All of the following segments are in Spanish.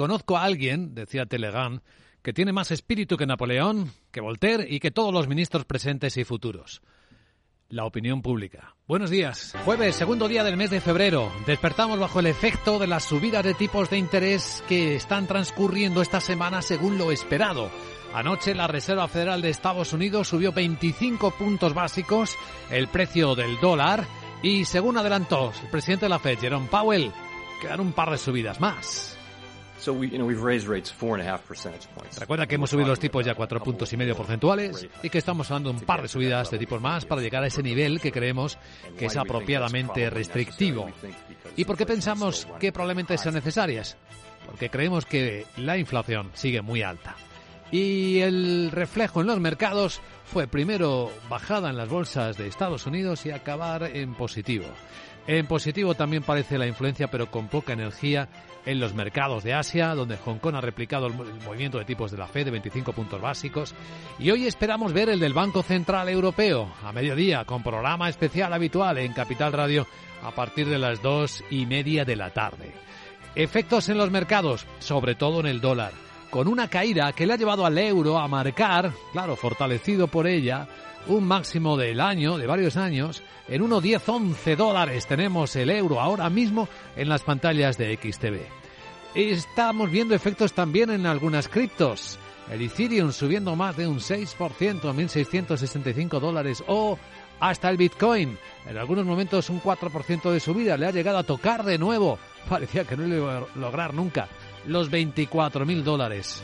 conozco a alguien, decía Telegram, que tiene más espíritu que Napoleón, que Voltaire y que todos los ministros presentes y futuros. La opinión pública. Buenos días. Jueves, segundo día del mes de febrero. Despertamos bajo el efecto de las subidas de tipos de interés que están transcurriendo esta semana según lo esperado. Anoche la Reserva Federal de Estados Unidos subió 25 puntos básicos el precio del dólar y según adelantó el presidente de la Fed, Jerome Powell, quedan un par de subidas más. Recuerda que hemos subido los tipos ya cuatro puntos y medio porcentuales y que estamos hablando de un par de subidas de tipos más para llegar a ese nivel que creemos que es apropiadamente restrictivo. ¿Y por qué pensamos que probablemente sean necesarias? Porque creemos que la inflación sigue muy alta. Y el reflejo en los mercados fue primero bajada en las bolsas de Estados Unidos y acabar en positivo. En positivo también parece la influencia, pero con poca energía, en los mercados de Asia, donde Hong Kong ha replicado el movimiento de tipos de la Fed de 25 puntos básicos. Y hoy esperamos ver el del Banco Central Europeo a mediodía, con programa especial habitual en Capital Radio a partir de las dos y media de la tarde. Efectos en los mercados, sobre todo en el dólar, con una caída que le ha llevado al euro a marcar, claro, fortalecido por ella, un máximo del año, de varios años, en 1,10-11 dólares tenemos el euro ahora mismo en las pantallas de XTV. Estamos viendo efectos también en algunas criptos. El Ethereum subiendo más de un 6%, 1.665 dólares, o hasta el Bitcoin. En algunos momentos un 4% de subida. Le ha llegado a tocar de nuevo. Parecía que no lo iba a lograr nunca. Los 24.000 dólares.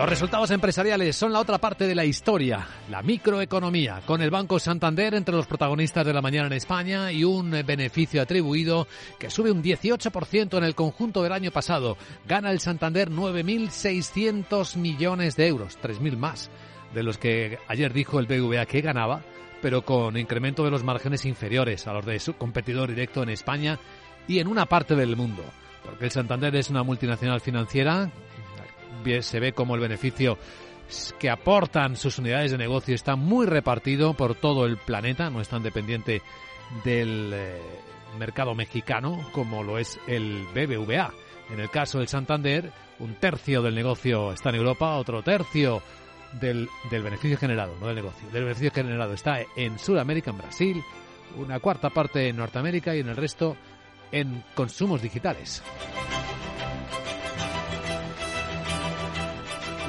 Los resultados empresariales son la otra parte de la historia, la microeconomía, con el Banco Santander entre los protagonistas de la mañana en España y un beneficio atribuido que sube un 18% en el conjunto del año pasado. Gana el Santander 9.600 millones de euros, 3.000 más de los que ayer dijo el BVA que ganaba, pero con incremento de los márgenes inferiores a los de su competidor directo en España y en una parte del mundo. Porque el Santander es una multinacional financiera se ve como el beneficio que aportan sus unidades de negocio está muy repartido por todo el planeta, no es tan dependiente del eh, mercado mexicano como lo es el BBVA. En el caso del Santander, un tercio del negocio está en Europa, otro tercio del, del beneficio generado, no del negocio, del beneficio generado está en Sudamérica, en Brasil, una cuarta parte en Norteamérica y en el resto en consumos digitales.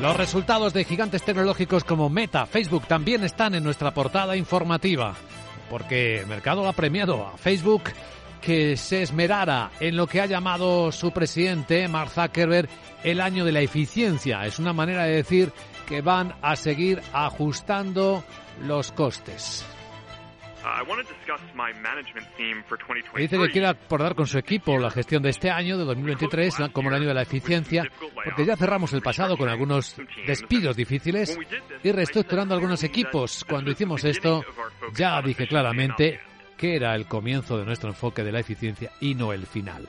Los resultados de gigantes tecnológicos como Meta, Facebook también están en nuestra portada informativa, porque mercado ha premiado a Facebook que se esmerara en lo que ha llamado su presidente, Mark Zuckerberg, el año de la eficiencia. Es una manera de decir que van a seguir ajustando los costes. Dice que quiere acordar con su equipo la gestión de este año, de 2023, como el año de la eficiencia, porque ya cerramos el pasado con algunos despidos difíciles y reestructurando algunos equipos. Cuando hicimos esto, ya dije claramente que era el comienzo de nuestro enfoque de la eficiencia y no el final.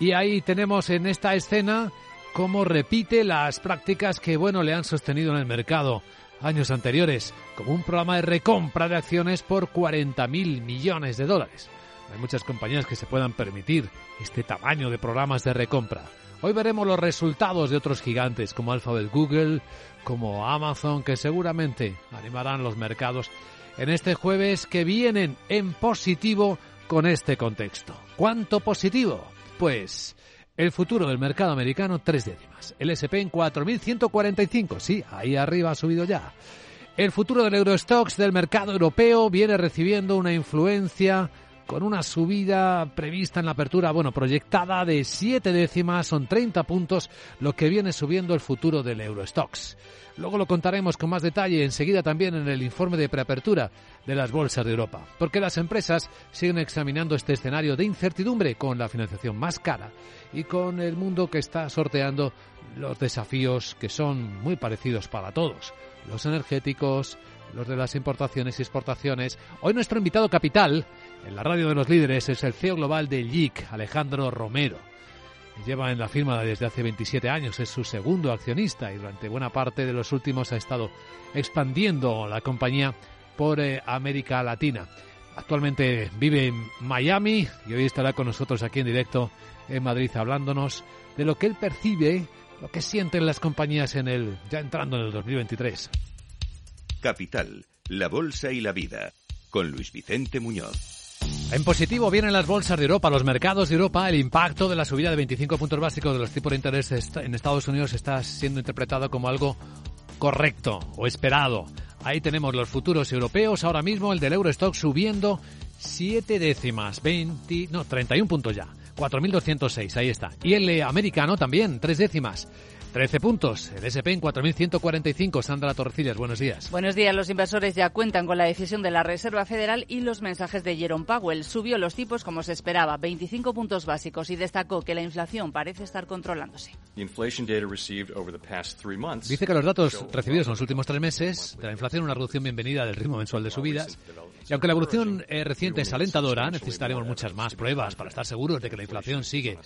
Y ahí tenemos en esta escena cómo repite las prácticas que, bueno, le han sostenido en el mercado años anteriores, como un programa de recompra de acciones por 40.000 millones de dólares. hay muchas compañías que se puedan permitir este tamaño de programas de recompra. Hoy veremos los resultados de otros gigantes como Alphabet Google, como Amazon, que seguramente animarán los mercados en este jueves que vienen en positivo con este contexto. ¿Cuánto positivo? Pues el futuro del mercado americano, tres décimas. El SP en 4.145. Sí, ahí arriba ha subido ya. El futuro del Eurostox del mercado europeo viene recibiendo una influencia con una subida prevista en la apertura, bueno, proyectada de siete décimas, son 30 puntos, lo que viene subiendo el futuro del Eurostox. Luego lo contaremos con más detalle enseguida también en el informe de preapertura de las bolsas de Europa, porque las empresas siguen examinando este escenario de incertidumbre con la financiación más cara y con el mundo que está sorteando los desafíos que son muy parecidos para todos, los energéticos, los de las importaciones y exportaciones. Hoy nuestro invitado capital en la radio de los líderes es el CEO global de LIC, Alejandro Romero. lleva en la firma desde hace 27 años, es su segundo accionista y durante buena parte de los últimos ha estado expandiendo la compañía por eh, América Latina. Actualmente vive en Miami y hoy estará con nosotros aquí en directo en Madrid hablándonos de lo que él percibe, lo que sienten las compañías en el ya entrando en el 2023. Capital, la bolsa y la vida con Luis Vicente Muñoz. En positivo vienen las bolsas de Europa, los mercados de Europa. El impacto de la subida de 25 puntos básicos de los tipos de interés en Estados Unidos está siendo interpretado como algo correcto o esperado. Ahí tenemos los futuros europeos. Ahora mismo el del Eurostock subiendo 7 décimas, 20, no, 31 puntos ya. 4.206, ahí está. Y el americano también, 3 décimas. 13 puntos. El SP en 4.145. Sandra Torrecillas, buenos días. Buenos días. Los inversores ya cuentan con la decisión de la Reserva Federal y los mensajes de Jerome Powell. Subió los tipos como se esperaba, 25 puntos básicos, y destacó que la inflación parece estar controlándose. Dice que los datos recibidos en los últimos tres meses de la inflación, una reducción bienvenida del ritmo mensual de subidas, y aunque la evolución eh, reciente es alentadora, necesitaremos muchas más pruebas para estar seguros de que la inflación sigue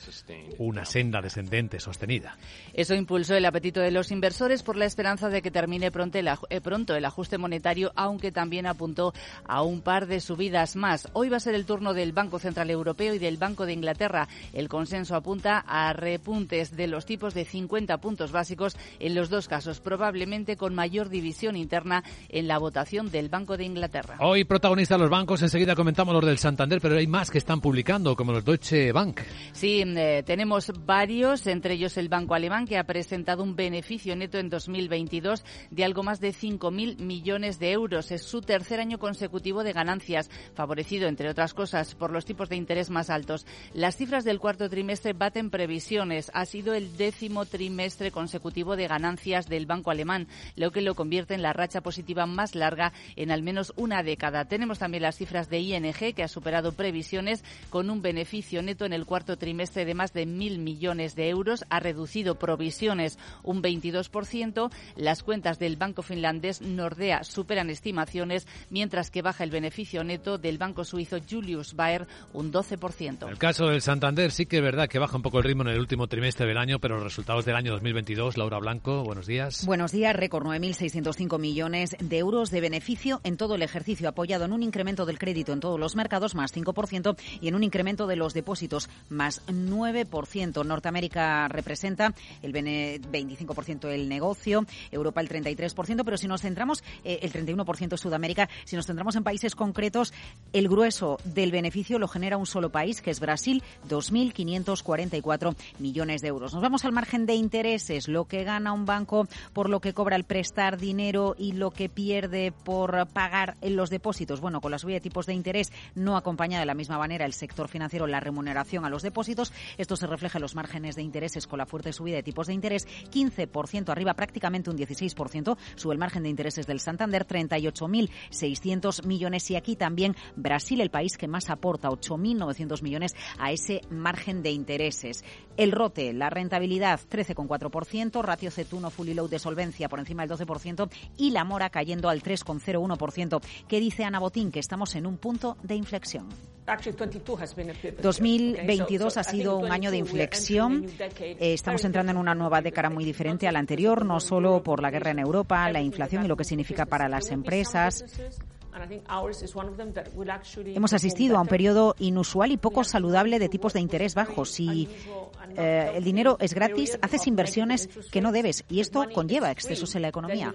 una senda descendente sostenida. Eso impulsó el apetito de los inversores por la esperanza de que termine pronto el, eh, pronto el ajuste monetario, aunque también apuntó a un par de subidas más. Hoy va a ser el turno del Banco Central Europeo y del Banco de Inglaterra. El consenso apunta a repuntes de los tipos de 50 puntos básicos en los dos casos, probablemente con mayor división interna en la votación del Banco de Inglaterra. Hoy protagonistas los bancos, enseguida comentamos los del Santander, pero hay más que están publicando, como los Deutsche Bank. Sí, eh, tenemos varios, entre ellos el Banco Alemán, que ha presentado un beneficio neto en 2022 de algo más de 5.000 millones de euros. Es su tercer año consecutivo de ganancias, favorecido, entre otras cosas, por los tipos de interés más altos. Las cifras del cuarto trimestre baten previsiones. Ha sido el décimo trimestre consecutivo de ganancias del Banco Alemán, lo que lo convierte en la racha positiva más larga en al menos una década. Tenemos también las cifras de ING, que ha superado previsiones con un beneficio neto en el cuarto trimestre de más de mil millones de euros. Ha reducido provisiones un 22%. Las cuentas del banco finlandés Nordea superan estimaciones, mientras que baja el beneficio neto del banco suizo Julius Baer un 12%. El caso del Santander sí que es verdad que baja un poco el ritmo en el último trimestre del año, pero los resultados del año 2022, Laura Blanco, buenos días. Buenos días, récord 9.605 millones de euros de beneficio en todo el ejercicio apoyado en un incremento del crédito en todos los mercados, más 5%, y en un incremento de los depósitos, más 9%. Norteamérica representa el 25% del negocio, Europa el 33%, pero si nos centramos, eh, el 31% Sudamérica, si nos centramos en países concretos, el grueso del beneficio lo genera un solo país, que es Brasil, 2.544 millones de euros. Nos vamos al margen de intereses, lo que gana un banco por lo que cobra el prestar dinero y lo que pierde por pagar en los depósitos. Bueno, con la subida de tipos de interés no acompaña de la misma manera el sector financiero la remuneración a los depósitos. Esto se refleja en los márgenes de intereses con la fuerte subida de tipos de interés, 15% arriba, prácticamente un 16%. Sube el margen de intereses del Santander, 38.600 millones. Y aquí también Brasil, el país que más aporta, 8.900 millones a ese margen de intereses. El rote, la rentabilidad, 13,4%, ratio C1 fully load de solvencia por encima del 12% y la mora cayendo al 3,01%. ¿Qué dice Ana Botín? Que estamos en un punto de inflexión. 2022 ha sido un año de inflexión. Eh, estamos entrando en una nueva década muy diferente a la anterior, no solo por la guerra en Europa, la inflación y lo que significa para las empresas. Hemos asistido a un periodo inusual y poco saludable de tipos de interés bajos. Si eh, el dinero es gratis, haces inversiones que no debes y esto conlleva excesos en la economía.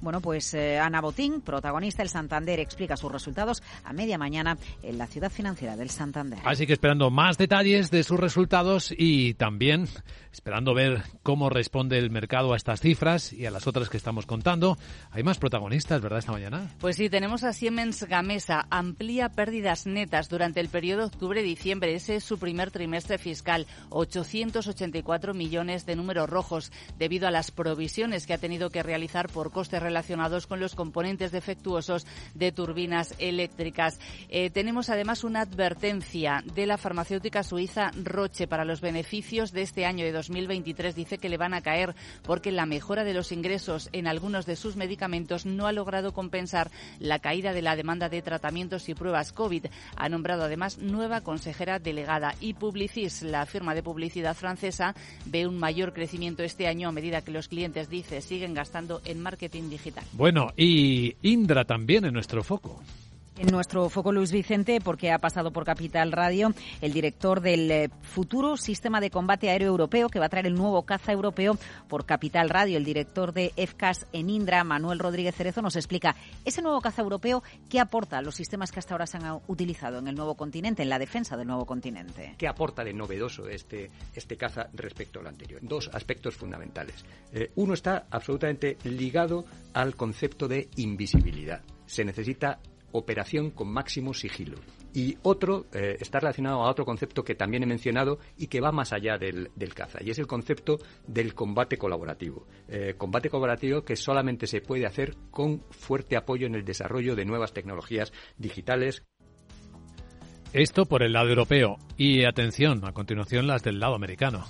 Bueno, pues eh, Ana Botín, protagonista del Santander, explica sus resultados a media mañana en la ciudad financiera del Santander. Así que esperando más detalles de sus resultados y también esperando ver cómo responde el mercado a estas cifras y a las otras que estamos contando. Hay más protagonistas, ¿verdad, esta mañana? Pues sí, tenemos a Siemens Gamesa. Amplía pérdidas netas durante el periodo octubre-diciembre. Ese es su primer trimestre fiscal. 884 millones de números rojos debido a las provisiones que ha tenido que realizar por costes relacionados relacionados con los componentes defectuosos de turbinas eléctricas. Eh, tenemos además una advertencia de la farmacéutica suiza Roche para los beneficios de este año de 2023. Dice que le van a caer porque la mejora de los ingresos en algunos de sus medicamentos no ha logrado compensar la caída de la demanda de tratamientos y pruebas COVID. Ha nombrado además nueva consejera delegada y Publicis, la firma de publicidad francesa, ve un mayor crecimiento este año a medida que los clientes, dice, siguen gastando en marketing Bueno, y Indra también en nuestro foco. En nuestro foco Luis Vicente, porque ha pasado por Capital Radio, el director del eh, futuro sistema de combate aéreo europeo, que va a traer el nuevo caza europeo por Capital Radio. El director de EFCAS en Indra, Manuel Rodríguez Cerezo, nos explica ese nuevo caza europeo, qué aporta a los sistemas que hasta ahora se han utilizado en el nuevo continente, en la defensa del nuevo continente. ¿Qué aporta de novedoso este, este caza respecto al anterior? Dos aspectos fundamentales. Eh, uno está absolutamente ligado al concepto de invisibilidad. Se necesita operación con máximo sigilo. Y otro eh, está relacionado a otro concepto que también he mencionado y que va más allá del, caza, y es el concepto del combate colaborativo. Eh, combate colaborativo que solamente se puede hacer con fuerte apoyo en el desarrollo de nuevas tecnologías digitales. Esto por el lado europeo. Y atención, a continuación las del lado americano.